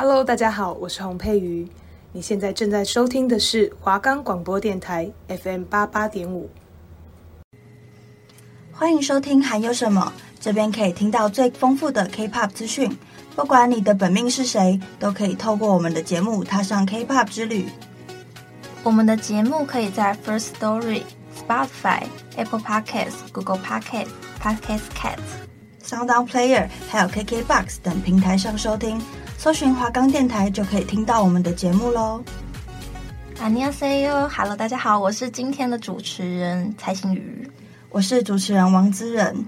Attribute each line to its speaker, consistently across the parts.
Speaker 1: Hello，大家好，我是洪佩瑜。你现在正在收听的是华冈广播电台 FM 八八点五。
Speaker 2: 欢迎收听还有什么？这边可以听到最丰富的 K-pop 资讯。不管你的本命是谁，都可以透过我们的节目踏上 K-pop 之旅。
Speaker 3: 我们的节目可以在 First Story、Spotify、Apple Podcasts、Google Podcasts、Podcast Cats、
Speaker 2: SoundOn Player 还有 KKBox 等平台上收听。搜寻华冈电台就可以听到我们的节目喽。
Speaker 3: 안녕하세요，Hello，大家好，我是今天的主持人蔡欣瑜，
Speaker 2: 我是主持人王姿仁。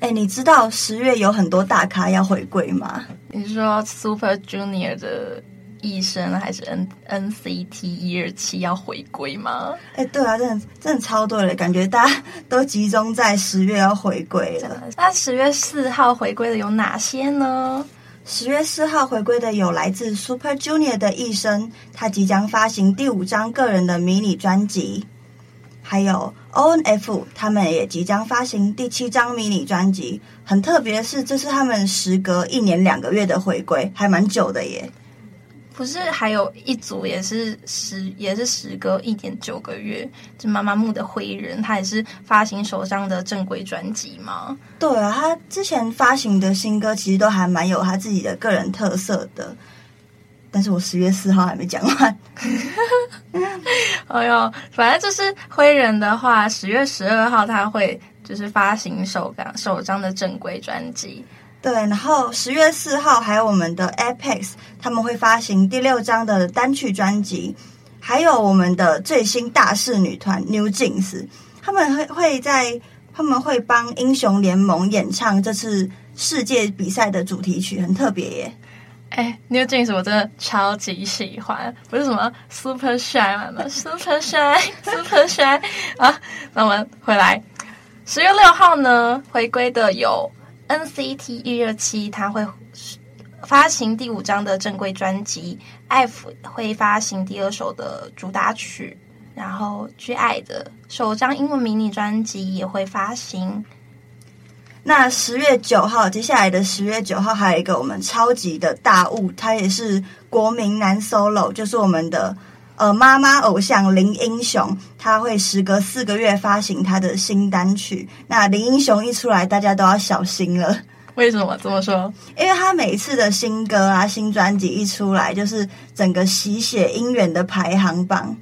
Speaker 2: 哎，你知道十月有很多大咖要回归吗？
Speaker 3: 你是说 Super Junior 的艺生还是 N NCT 一二七要回归吗？
Speaker 2: 哎，对啊，真的真的超多的，感觉大家都集中在十月要回归了。
Speaker 3: 那十月四号回归的有哪些呢？
Speaker 2: 十月四号回归的有来自 Super Junior 的艺生，他即将发行第五张个人的迷你专辑；还有 ONF，他们也即将发行第七张迷你专辑。很特别的是，这是他们时隔一年两个月的回归，还蛮久的耶。
Speaker 3: 不是还有一组也是时也是时隔一点九个月，就妈妈木的灰人，他也是发行首张的正规专辑吗？
Speaker 2: 对啊，他之前发行的新歌其实都还蛮有他自己的个人特色的。但是我十月四号还没讲完。
Speaker 3: 哎呦，反正就是灰人的话，十月十二号他会就是发行首张首张的正规专辑。
Speaker 2: 对，然后十月四号还有我们的 Apex，他们会发行第六张的单曲专辑，还有我们的最新大势女团 New Jeans，他们会会在他们会帮英雄联盟演唱这次世界比赛的主题曲，很特别耶。
Speaker 3: 哎，New Jeans 我真的超级喜欢，不是什么 Super Shy 吗？Super Shy，Super Shy 啊！那我们回来，十月六号呢，回归的有。NCT 一二七，他会发行第五张的正规专辑，F 会发行第二首的主打曲，然后 G.I 的首张英文迷你专辑也会发行。
Speaker 2: 那十月九号，接下来的十月九号还有一个我们超级的大物，他也是国民男 solo，就是我们的。呃，妈妈偶像林英雄，他会时隔四个月发行他的新单曲。那林英雄一出来，大家都要小心了。
Speaker 3: 为什么这么说？
Speaker 2: 因为他每次的新歌啊、新专辑一出来，就是整个洗血姻缘的排行榜，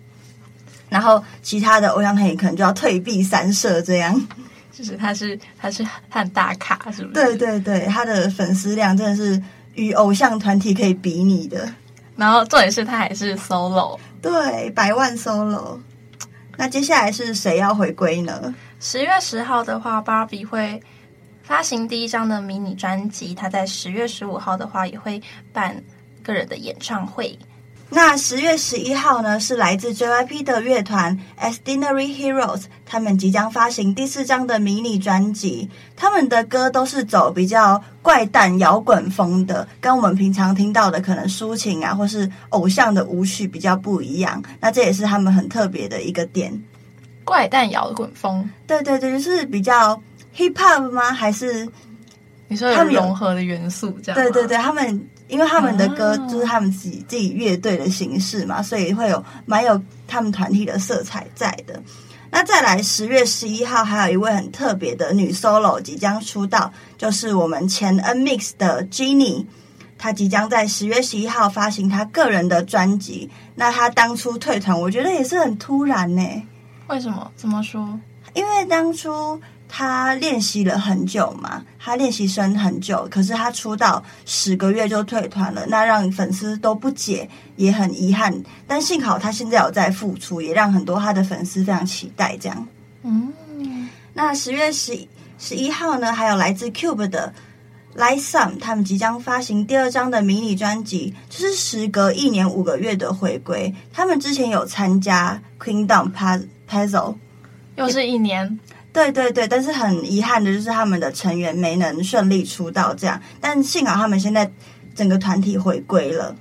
Speaker 2: 然后其他的偶像团体可能就要退避三舍，这样。
Speaker 3: 就是他是他是他很大咖，是不是？
Speaker 2: 对对对，他的粉丝量真的是与偶像团体可以比拟的。
Speaker 3: 然后重点是他还是 solo。
Speaker 2: 对，百万 solo。那接下来是谁要回归呢？
Speaker 3: 十月十号的话，Barbie 会发行第一张的迷你专辑。他在十月十五号的话，也会办个人的演唱会。
Speaker 2: 那十月十一号呢，是来自 JYP 的乐团 Extraordinary Heroes，他们即将发行第四张的迷你专辑。他们的歌都是走比较怪诞摇滚风的，跟我们平常听到的可能抒情啊，或是偶像的舞曲比较不一样。那这也是他们很特别的一个点。
Speaker 3: 怪诞摇滚风，
Speaker 2: 对对对，就是比较 hip hop 吗？还是
Speaker 3: 你说有融合的元素这样？
Speaker 2: 对对对，他们。因为他们的歌就是他们自己自己乐队的形式嘛，所以会有蛮有他们团体的色彩在的。那再来十月十一号，还有一位很特别的女 solo 即将出道，就是我们前 NMIXX 的 Jennie，她即将在十月十一号发行她个人的专辑。那她当初退团，我觉得也是很突然呢。
Speaker 3: 为什么？怎么说？
Speaker 2: 因为当初。他练习了很久嘛，他练习生很久，可是他出道十个月就退团了，那让粉丝都不解，也很遗憾。但幸好他现在有在复出，也让很多他的粉丝非常期待。这样，嗯，那十月十十一号呢，还有来自 Cube 的 Like Some，他们即将发行第二张的迷你专辑，就是时隔一年五个月的回归。他们之前有参加 Kingdom Puzzle，
Speaker 3: 又是一年。
Speaker 2: 对对对，但是很遗憾的就是他们的成员没能顺利出道，这样。但幸好他们现在整个团体回归了。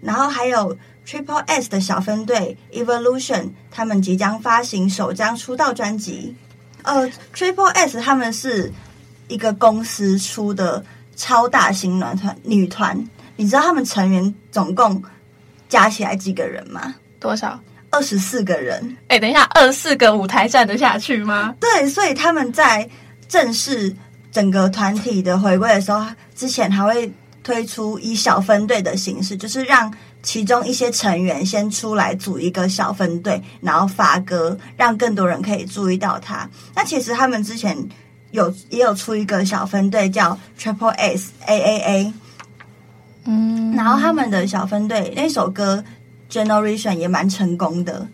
Speaker 2: 然后还有 Triple S 的小分队 Evolution，他们即将发行首张出道专辑。呃，Triple S 他们是一个公司出的超大型男团女团，你知道他们成员总共加起来几个人吗？
Speaker 3: 多少？
Speaker 2: 二十四个人。
Speaker 3: 哎，等一下，二十四个舞台站得下去吗？
Speaker 2: 对，所以他们在正式整个团体的回归的时候，之前还会推出以小分队的形式，就是让其中一些成员先出来组一个小分队，然后发歌，让更多人可以注意到他。那其实他们之前有也有出一个小分队叫 Triple S A A A，嗯，然后他们的小分队那首歌 Generation 也蛮成功的。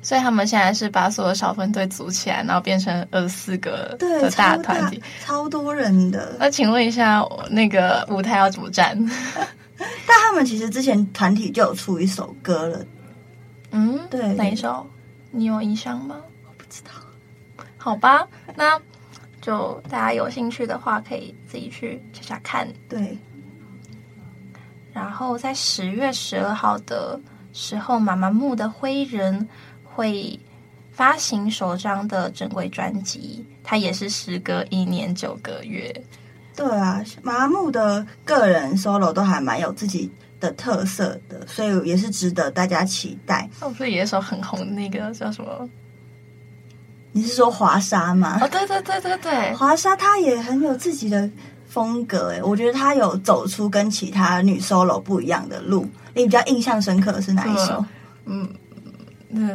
Speaker 3: 所以他们现在是把所有小分队组起来，然后变成二十四个的大团体，
Speaker 2: 超多人的。
Speaker 3: 那请问一下，那个舞台要怎么站？
Speaker 2: 但他们其实之前团体就有出一首歌了。
Speaker 3: 嗯，
Speaker 2: 对，
Speaker 3: 哪一首？你有印象吗？
Speaker 2: 我不知道。
Speaker 3: 好吧，那就大家有兴趣的话，可以自己去查查看。
Speaker 2: 对。
Speaker 3: 然后在十月十二号的时候，妈妈木的灰人。会发行首张的正规专辑，它也是时隔一年九个月。
Speaker 2: 对啊，麻木的个人 solo 都还蛮有自己的特色的，所以也是值得大家期待。
Speaker 3: 那，不是有一首很红的那个叫什么？
Speaker 2: 你是说华莎吗？
Speaker 3: 哦，对对对对对，
Speaker 2: 华莎她也很有自己的风格哎，我觉得她有走出跟其他女 solo 不一样的路。你比较印象深刻的是哪一首？嗯，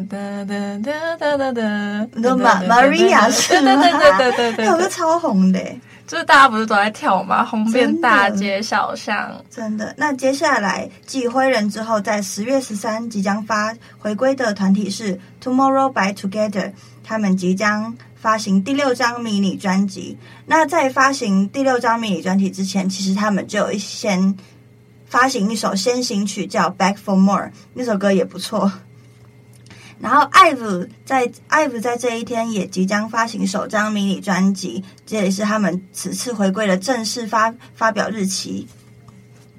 Speaker 3: 哒
Speaker 2: 哒哒哒哒哒，Maria 是吗？
Speaker 3: 对对对对对对
Speaker 2: 对，她 是超红的，
Speaker 3: 就是大家不是都在跳吗？红遍大街小巷，
Speaker 2: 真的。那接下来继灰人之后，在十月十三即将发回归的团体是 Tomorrow By Together，他们即将。发行第六张迷你专辑。那在发行第六张迷你专辑之前，其实他们就有一先发行一首先行曲叫《Back for More》，那首歌也不错。然后，IVE 在 IVE 在这一天也即将发行首张迷你专辑，这也是他们此次回归的正式发发表日期。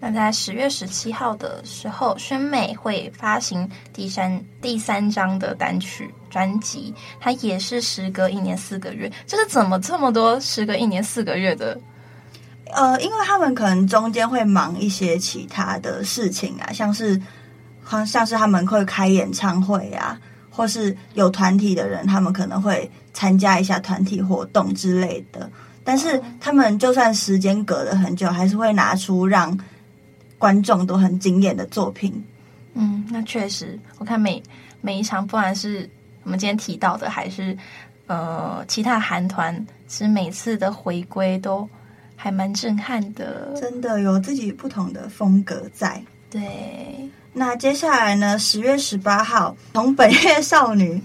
Speaker 3: 那在十月十七号的时候，宣美会发行第三第三张的单曲专辑，它也是时隔一年四个月。就是怎么这么多时隔一年四个月的？
Speaker 2: 呃，因为他们可能中间会忙一些其他的事情啊，像是像是他们会开演唱会啊。或是有团体的人，他们可能会参加一下团体活动之类的。但是他们就算时间隔了很久，还是会拿出让观众都很惊艳的作品。
Speaker 3: 嗯，那确实，我看每每一场，不管是我们今天提到的，还是呃其他韩团，其实每次的回归都还蛮震撼的。
Speaker 2: 真的有自己不同的风格在。
Speaker 3: 对。
Speaker 2: 那接下来呢？十月十八号，从本月少女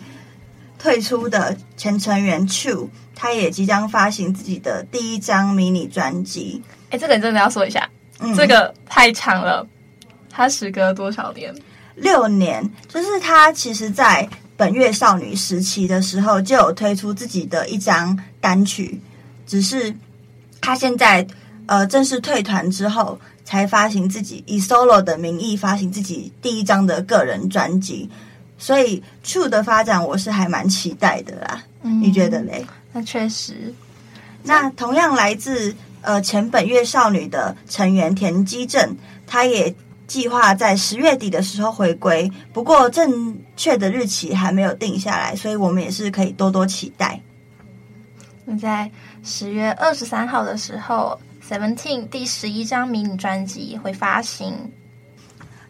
Speaker 2: 退出的前成员 Chuu，他也即将发行自己的第一张迷你专辑。
Speaker 3: 哎，这个你真的要说一下，嗯、这个太长了。他时隔多少年？
Speaker 2: 六年。就是他其实，在本月少女时期的时候，就有推出自己的一张单曲，只是他现在呃正式退团之后。才发行自己以 solo 的名义发行自己第一张的个人专辑，所以 True 的发展我是还蛮期待的啦。嗯，你觉得嘞？
Speaker 3: 那确实。
Speaker 2: 那同样来自呃前本月少女的成员田基正，他也计划在十月底的时候回归，不过正确的日期还没有定下来，所以我们也是可以多多期待。
Speaker 3: 那在十月二十三号的时候。Seventeen 第十一张迷你专辑会发行。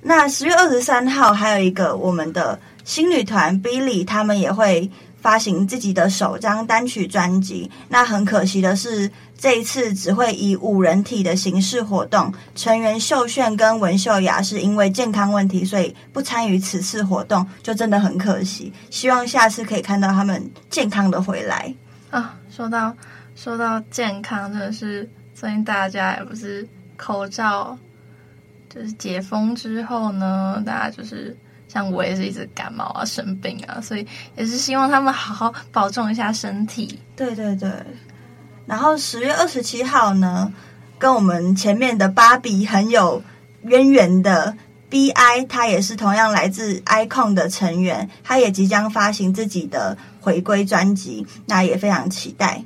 Speaker 2: 那十月二十三号还有一个我们的新女团 Billie，他们也会发行自己的首张单曲专辑。那很可惜的是，这一次只会以五人体的形式活动。成员秀炫跟文秀雅是因为健康问题，所以不参与此次活动，就真的很可惜。希望下次可以看到他们健康的回来
Speaker 3: 啊！说到说到健康，真的是。最近大家也不是口罩，就是解封之后呢，大家就是像我也是一直感冒啊、生病啊，所以也是希望他们好好保重一下身体。
Speaker 2: 对对对。然后十月二十七号呢，跟我们前面的芭比很有渊源的 BI，他也是同样来自 iKON 的成员，他也即将发行自己的回归专辑，那也非常期待。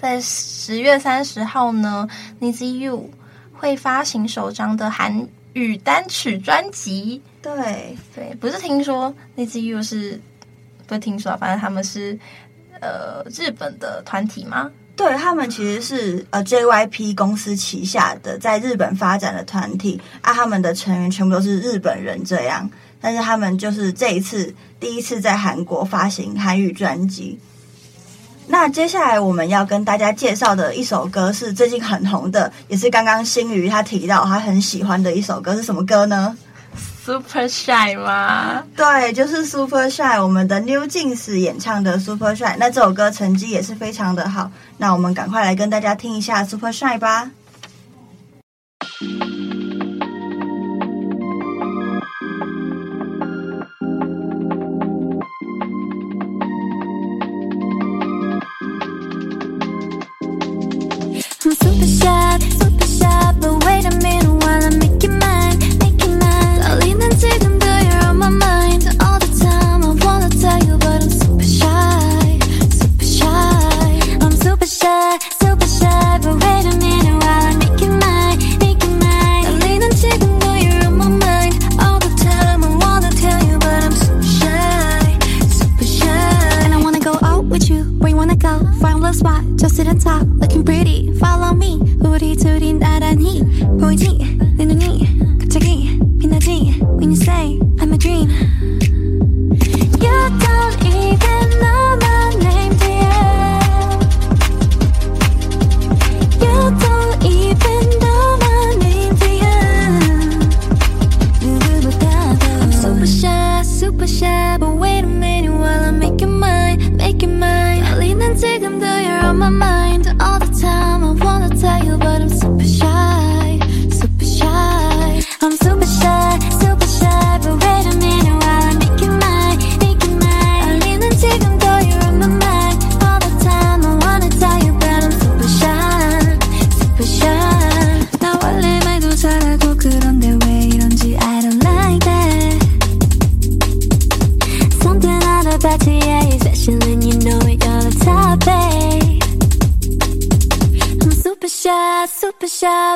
Speaker 3: 在十月三十号呢，Nizi U 会发行首张的韩语单曲专辑。
Speaker 2: 对
Speaker 3: 对，不是听说 n i z i u 是，不是听说，反正他们是呃日本的团体吗？
Speaker 2: 对，他们其实是呃 JYP 公司旗下的在日本发展的团体啊，他们的成员全部都是日本人这样，但是他们就是这一次第一次在韩国发行韩语专辑。那接下来我们要跟大家介绍的一首歌是最近很红的，也是刚刚新宇他提到他很喜欢的一首歌，是什么歌呢
Speaker 3: ？Super Shy 吗？
Speaker 2: 对，就是 Super Shy，我们的 New Jeans 演唱的 Super Shy。那这首歌成绩也是非常的好。那我们赶快来跟大家听一下 Super Shy 吧。 우리
Speaker 4: 둘이 나란히 보이지?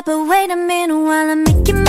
Speaker 5: but wait a minute while I make making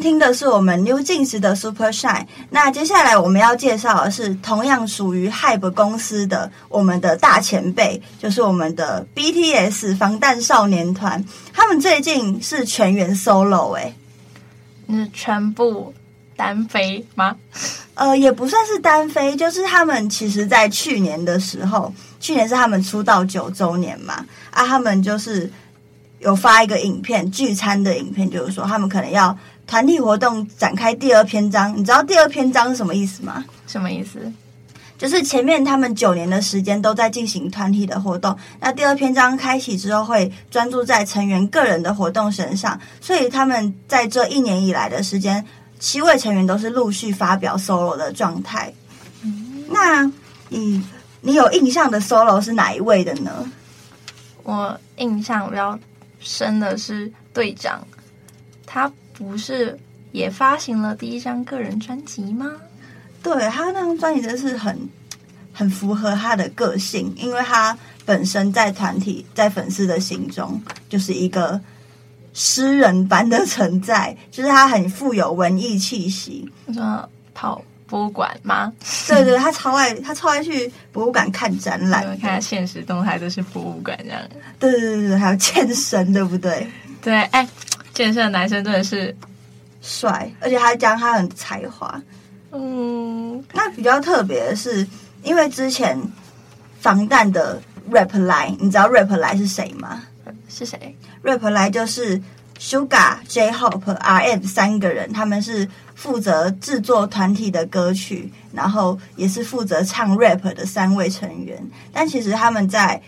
Speaker 2: 听的是我们 New Jeans 的 Super Shine，那接下来我们要介绍的是同样属于 HYBE 公司的我们的大前辈，就是我们的 BTS 防弹少年团。他们最近是全员 solo 哎，
Speaker 3: 是全部单飞吗？
Speaker 2: 呃，也不算是单飞，就是他们其实在去年的时候，去年是他们出道九周年嘛，啊，他们就是有发一个影片聚餐的影片，就是说他们可能要。团体活动展开第二篇章，你知道第二篇章是什么意思吗？
Speaker 3: 什么意思？
Speaker 2: 就是前面他们九年的时间都在进行团体的活动，那第二篇章开启之后会专注在成员个人的活动身上，所以他们在这一年以来的时间，七位成员都是陆续发表 solo 的状态。嗯，那你你有印象的 solo 是哪一位的呢？
Speaker 3: 我印象比较深的是队长，他。不是也发行了第一张个人专辑吗？
Speaker 2: 对，他那张专辑真是很很符合他的个性，因为他本身在团体在粉丝的心中就是一个诗人般的存在，就是他很富有文艺气息。
Speaker 3: 你说跑博物馆吗？
Speaker 2: 对对，他超爱他超爱去博物馆看展览，
Speaker 3: 看他现实动态都是博物馆这样。
Speaker 2: 对对对对，还有健身，对不对？
Speaker 3: 对，哎。健身的男生真的是
Speaker 2: 帅，而且还讲他很才华。
Speaker 3: 嗯，
Speaker 2: 那比较特别的是，因为之前防弹的 Rap 来，你知道 Rap 来是谁吗？
Speaker 3: 是谁
Speaker 2: ？Rap 来就是 Sugar、J-Hope、RM 三个人，他们是负责制作团体的歌曲，然后也是负责唱 rap 的三位成员。但其实他们在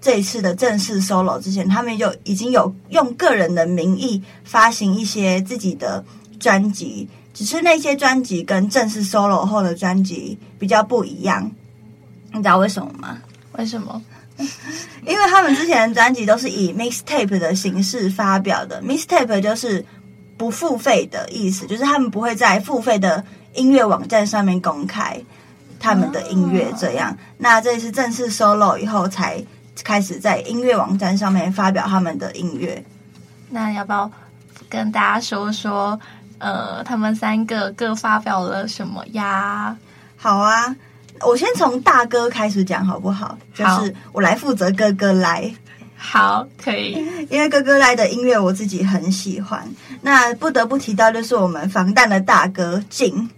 Speaker 2: 这一次的正式 solo 之前，他们就已经有用个人的名义发行一些自己的专辑，只是那些专辑跟正式 solo 后的专辑比较不一样。你知道为什么吗？
Speaker 3: 为什么？
Speaker 2: 因为他们之前的专辑都是以 mixtape 的形式发表的，mixtape 就是不付费的意思，就是他们不会在付费的音乐网站上面公开他们的音乐。这样，那这次正式 solo 以后，才开始在音乐网站上面发表他们的音乐。
Speaker 3: 那要不要跟大家说说，呃，他们三个各发表了什么呀？
Speaker 2: 好啊。我先从大哥开始讲好不好？就是我来负责哥哥来。
Speaker 3: 好，可以。
Speaker 2: 因为哥哥来的音乐我自己很喜欢。那不得不提到就是我们防弹的大哥静，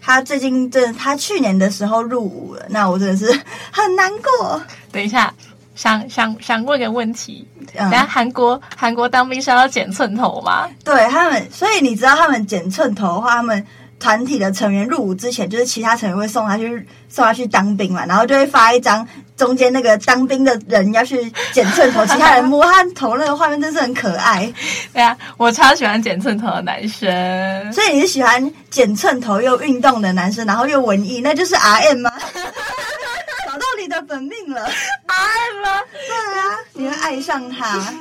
Speaker 2: 他最近真的他去年的时候入伍了，那我真的是很难过。
Speaker 3: 等一下，想想想问个问题，嗯，韩国韩国当兵是要剪寸头吗？
Speaker 2: 对他们，所以你知道他们剪寸头的话，他们。团体的成员入伍之前，就是其他成员会送他去送他去当兵嘛，然后就会发一张中间那个当兵的人要去剪寸头，其他人摸他头那个画面真是很可爱。
Speaker 3: 对啊，我超喜欢剪寸头的男生，
Speaker 2: 所以你是喜欢剪寸头又运动的男生，然后又文艺，那就是 RM 吗？的本命了
Speaker 3: ，RM 吗？
Speaker 2: 对啊，你会爱上他。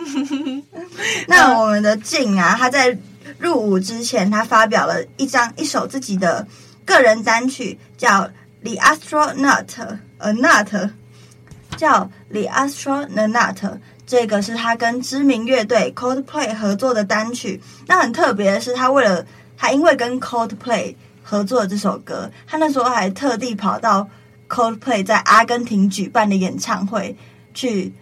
Speaker 2: 那我们的静啊，他在。入伍之前，他发表了一张一首自己的个人单曲，叫《The Astronaut》，A Nut，叫《The Astronaut》。这个是他跟知名乐队 Coldplay 合作的单曲。那很特别的是，他为了他因为跟 Coldplay 合作的这首歌，他那时候还特地跑到 Coldplay 在阿根廷举办的演唱会去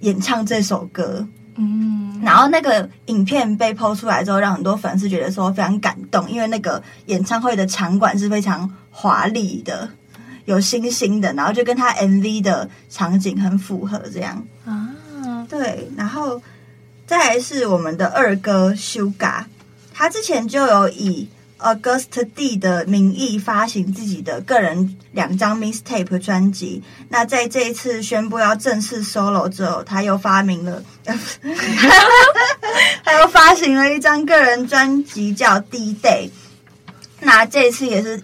Speaker 2: 演唱这首歌。嗯，然后那个影片被 PO 出来之后，让很多粉丝觉得说非常感动，因为那个演唱会的场馆是非常华丽的，有星星的，然后就跟他 MV 的场景很符合，这样。啊，对，然后再来是我们的二哥 Suga，他之前就有以 August D 的名义发行自己的个人两张 mixtape 专辑。那在这一次宣布要正式 solo 之后，他又发明了，他又发行了一张个人专辑叫 D Day。那这一次也是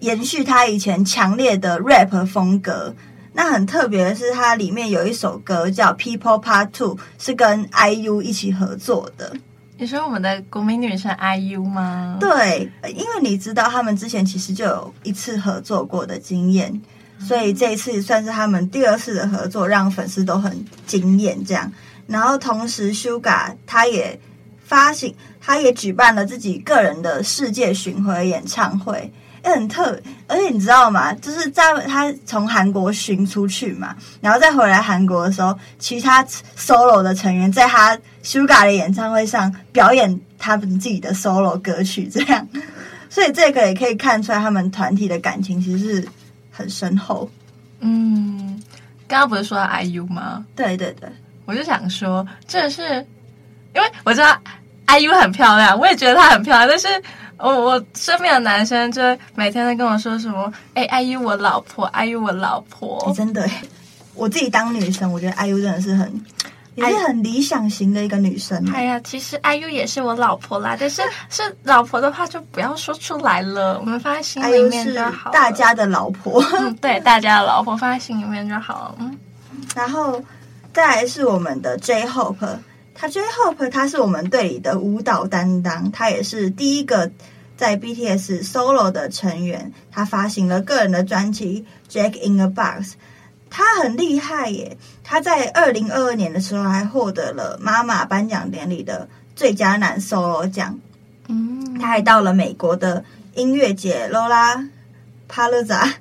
Speaker 2: 延续他以前强烈的 rap 风格。那很特别的是，它里面有一首歌叫 People Part Two，是跟 IU 一起合作的。
Speaker 3: 你说我们的国民女神 IU 吗？
Speaker 2: 对，因为你知道他们之前其实就有一次合作过的经验，所以这一次算是他们第二次的合作，让粉丝都很惊艳。这样，然后同时 Suga 他也发行，他也举办了自己个人的世界巡回演唱会。很特，而且你知道吗？就是在他从韩国巡出去嘛，然后再回来韩国的时候，其他 solo 的成员在他 Suga 的演唱会上表演他们自己的 solo 歌曲，这样，所以这个也可以看出来他们团体的感情其实是很深厚。
Speaker 3: 嗯，刚刚不是说到 IU 吗？
Speaker 2: 对对对，
Speaker 3: 我就想说，这是因为我知道 IU 很漂亮，我也觉得她很漂亮，但是。我我身边的男生就每天都跟我说什么，哎，IU 我老婆，IU 我老婆，
Speaker 2: 欸、真的，我自己当女生，我觉得 IU 真的是很，也是很理想型的一个女生。
Speaker 3: 哎呀，其实 IU 也是我老婆啦，但是 是老婆的话就不要说出来了，我们放在心里面就好。
Speaker 2: 大家的老婆，
Speaker 3: 嗯，对，大家的老婆放在心里面就好了。嗯，
Speaker 2: 然后再来是我们的 J-Hope。他 J-Hope 他是我们队里的舞蹈担当，他也是第一个在 BTS solo 的成员。他发行了个人的专辑《Jack in a Box》，他很厉害耶！他在二零二二年的时候还获得了妈妈颁奖典礼的最佳男 solo 奖。嗯，他还到了美国的音乐节 Lollapalooza。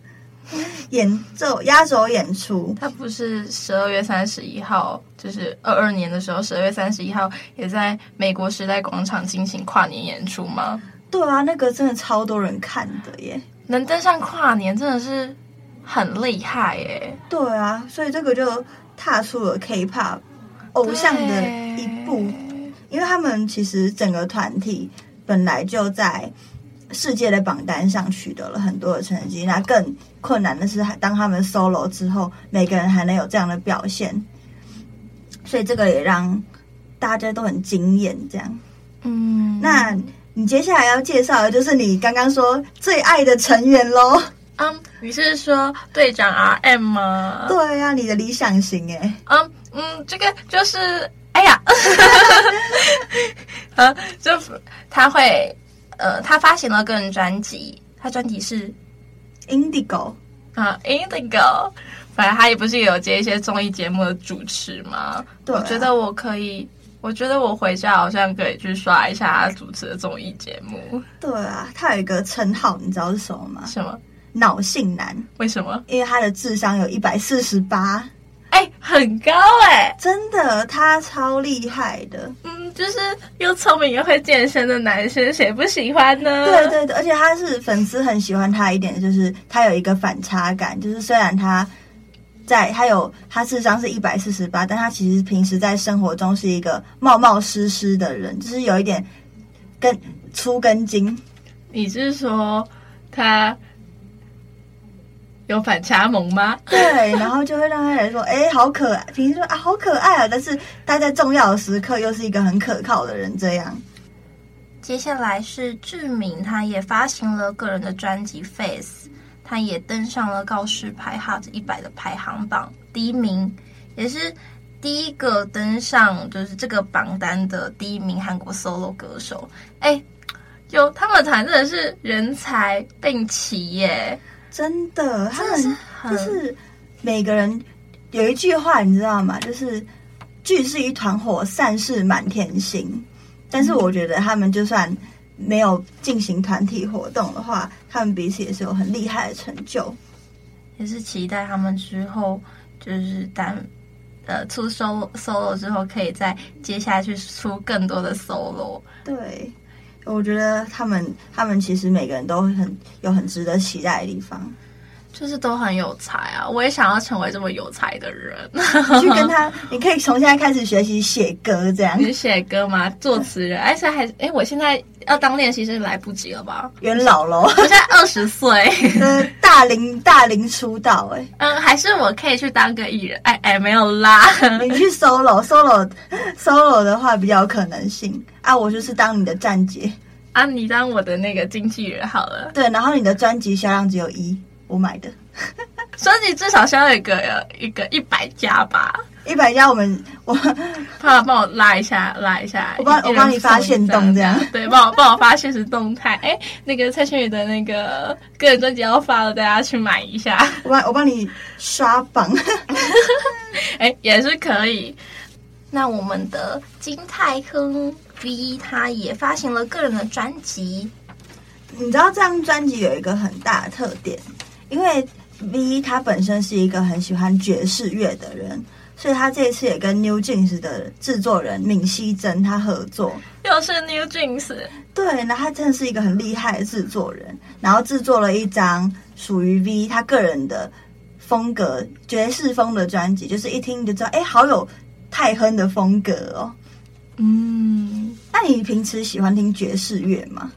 Speaker 2: 演奏压轴演出，
Speaker 3: 他不是十二月三十一号，就是二二年的时候，十二月三十一号也在美国时代广场进行跨年演出吗？
Speaker 2: 对啊，那个真的超多人看的耶！
Speaker 3: 能登上跨年真的是很厉害耶。
Speaker 2: 对啊，所以这个就踏出了 K-pop 偶像的一步，因为他们其实整个团体本来就在世界的榜单上取得了很多的成绩，那更困难的是，当他们 solo 之后，每个人还能有这样的表现，所以这个也让大家都很惊艳。这样，
Speaker 3: 嗯，
Speaker 2: 那你接下来要介绍的就是你刚刚说最爱的成员喽。
Speaker 3: 嗯，你是说队长 RM 吗？
Speaker 2: 对呀、啊，你的理想型哎。
Speaker 3: 嗯嗯，这个就是，哎呀，啊，就他会。呃，他发行了个人专辑，他专辑是
Speaker 2: Indigo
Speaker 3: 啊，Indigo。反正他也不是有接一些综艺节目的主持吗？
Speaker 2: 对啊，
Speaker 3: 我觉得我可以，我觉得我回家好像可以去刷一下他主持的综艺节目。
Speaker 2: 对啊，他有一个称号，你知道是什么吗？
Speaker 3: 什么？
Speaker 2: 脑性男？
Speaker 3: 为什么？
Speaker 2: 因为他的智商有一百四十八。
Speaker 3: 哎，很高哎、欸，
Speaker 2: 真的，他超厉害的。
Speaker 3: 嗯，就是又聪明又会健身的男生，谁不喜欢呢？
Speaker 2: 对对对，而且他是粉丝很喜欢他一点，就是他有一个反差感，就是虽然他在他有他智商是一百四十八，但他其实平时在生活中是一个冒冒失失的人，就是有一点跟粗根筋。
Speaker 3: 你是说他？有反差萌吗？
Speaker 2: 对，然后就会让他来说，哎，好可爱。平时说啊，好可爱啊，但是他在重要的时刻又是一个很可靠的人。这样，
Speaker 3: 接下来是志明，他也发行了个人的专辑《Face》，他也登上了告示牌 Hot 一百的排行榜第一名，也是第一个登上就是这个榜单的第一名韩国 solo 歌手。哎，有他们团真的是人才并齐耶。
Speaker 2: 真的，他们就是每个人有一句话，你知道吗？就是聚是一团火，散是满天星。但是我觉得他们就算没有进行团体活动的话，他们彼此也是有很厉害的成就。
Speaker 3: 也是期待他们之后就是单呃出 solo solo 之后，可以再接下去出更多的 solo。
Speaker 2: 对。我觉得他们，他们其实每个人都很有很值得期待的地方，
Speaker 3: 就是都很有才啊！我也想要成为这么有才的人。
Speaker 2: 去跟他，你可以从现在开始学习写歌，这样。
Speaker 3: 你写歌吗？作词人？哎，现在还哎，我现在要当练习生来不及了吧？
Speaker 2: 元老喽！我
Speaker 3: 现在二十岁，
Speaker 2: 呃，大龄大龄出道，哎，
Speaker 3: 嗯，还是我可以去当个艺人？哎哎，没有啦，
Speaker 2: 你去 solo solo solo 的话比较有可能性。啊，我就是当你的站姐
Speaker 3: 啊，你当我的那个经纪人好了。
Speaker 2: 对，然后你的专辑销量只有一，我买的。
Speaker 3: 专辑至少销一个一个一百家吧，
Speaker 2: 一百家我们我
Speaker 3: 怕帮我拉一下拉一下，
Speaker 2: 我帮我帮你发现动这样，
Speaker 3: 对，帮我帮我发现实动态。哎，那个蔡轩宇的那个个人专辑要发了，大家去买一下。
Speaker 2: 我帮我帮你刷榜，
Speaker 3: 哎，也是可以。那我们的金泰亨 V 他也发行了个人的专辑。
Speaker 2: 你知道这张专辑有一个很大的特点，因为 V 他本身是一个很喜欢爵士乐的人，所以他这一次也跟 New Jeans 的制作人闵熙珍他合作。
Speaker 3: 又是 New Jeans。
Speaker 2: 对，那他真的是一个很厉害的制作人，然后制作了一张属于 V 他个人的风格爵士风的专辑，就是一听就知道，哎，好有。泰亨的风格哦，
Speaker 3: 嗯，
Speaker 2: 那你平时喜欢听爵士乐吗？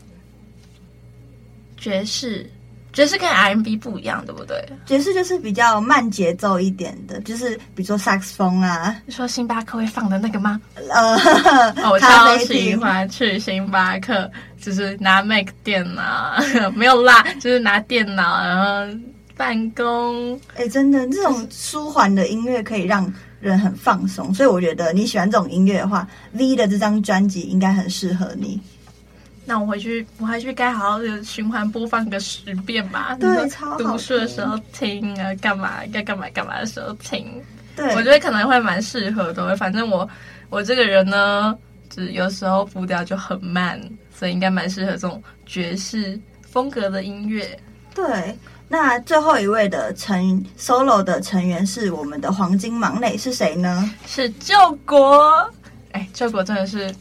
Speaker 3: 爵士，爵士跟 R&B 不一样，对不对？
Speaker 2: 爵士就是比较慢节奏一点的，就是比如说萨克斯风啊。
Speaker 3: 你说星巴克会放的那个吗？
Speaker 2: 呃，
Speaker 3: 哦、我超喜欢去星巴克，就是拿 Mac 电脑，没有啦，就是拿电脑然后办公。
Speaker 2: 哎，真的，这种舒缓的音乐可以让。人很放松，所以我觉得你喜欢这种音乐的话，V 的这张专辑应该很适合你。
Speaker 3: 那我回去，我回去该好好的循环播放个十遍吧。
Speaker 2: 对，超好。
Speaker 3: 读书的时候听啊，干嘛该干嘛干嘛的时候听。
Speaker 2: 对，
Speaker 3: 我觉得可能会蛮适合的。反正我我这个人呢，就是有时候步调就很慢，所以应该蛮适合这种爵士风格的音乐。
Speaker 2: 对。那最后一位的成 solo 的成员是我们的黄金忙内，是谁呢？
Speaker 3: 是救国。哎，救国真的是，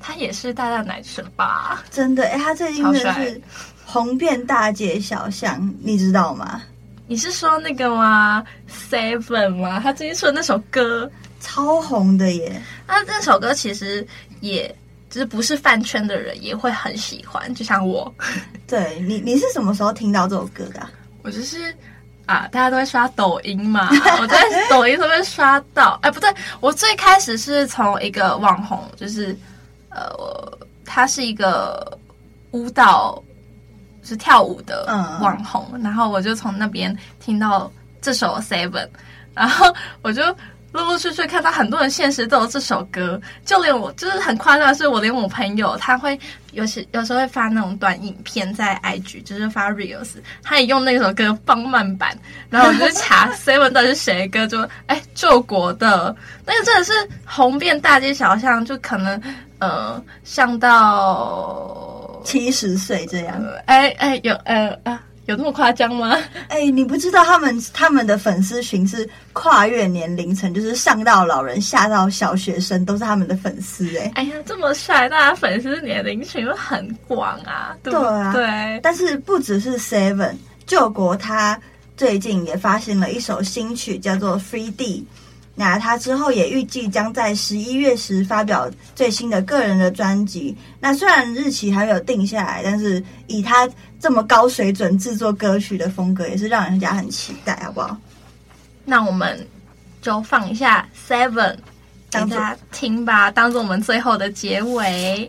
Speaker 3: 他也是大大男神吧？
Speaker 2: 真的，哎，他最近真的是红遍大街小巷，你知道吗？
Speaker 3: 你是说那个吗？Seven 吗？他最近出的那首歌
Speaker 2: 超红的耶！
Speaker 3: 那这首歌其实也就是不是饭圈的人也会很喜欢，就像我。
Speaker 2: 对你，你是什么时候听到这首歌的啊？
Speaker 3: 我就是啊，大家都会刷抖音嘛，我在抖音上面刷到。哎，不对，我最开始是从一个网红，就是呃，他是一个舞蹈。是跳舞的网红，嗯、然后我就从那边听到这首 Seven，然后我就陆陆续续看到很多人现实都有这首歌，就连我就是很夸张的是，我连我朋友他会有时有时候会发那种短影片在 IG，就是发 Reels，他也用那首歌放慢版，然后我就 查 Seven 到底是谁的歌，就哎救国的那个真的是红遍大街小巷，就可能呃像到。
Speaker 2: 七十岁这样，
Speaker 3: 哎哎，有呃啊，有那么夸张吗？
Speaker 2: 哎，你不知道他们他们的粉丝群是跨越年龄层，就是上到老人，下到小学生，都是他们的粉丝。哎，
Speaker 3: 哎呀，这么帅，大家粉丝年龄群都很广啊，对不对？对啊，
Speaker 2: 对。但是不只是 Seven，救国他最近也发行了一首新曲，叫做《Free D》。那他之后也预计将在十一月时发表最新的个人的专辑。那虽然日期还没有定下来，但是以他这么高水准制作歌曲的风格，也是让人家很期待，好不好？
Speaker 3: 那我们就放一下 Seven，大家听吧，当做我们最后的结尾。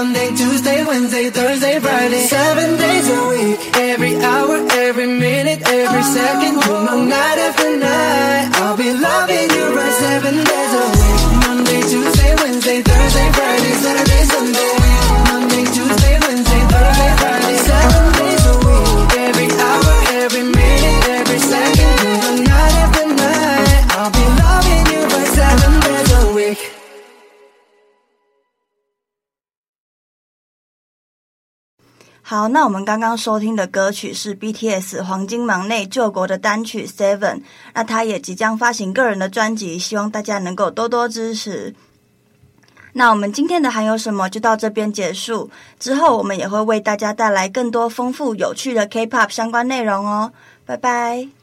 Speaker 6: Monday, Tuesday, Wednesday, Thursday, Friday, seven
Speaker 2: 好，那我们刚刚收听的歌曲是 BTS 黄金忙内救国的单曲 Seven，那他也即将发行个人的专辑，希望大家能够多多支持。那我们今天的还有什么就到这边结束。之后我们也会为大家带来更多丰富有趣的 K-pop 相关内容哦。拜拜。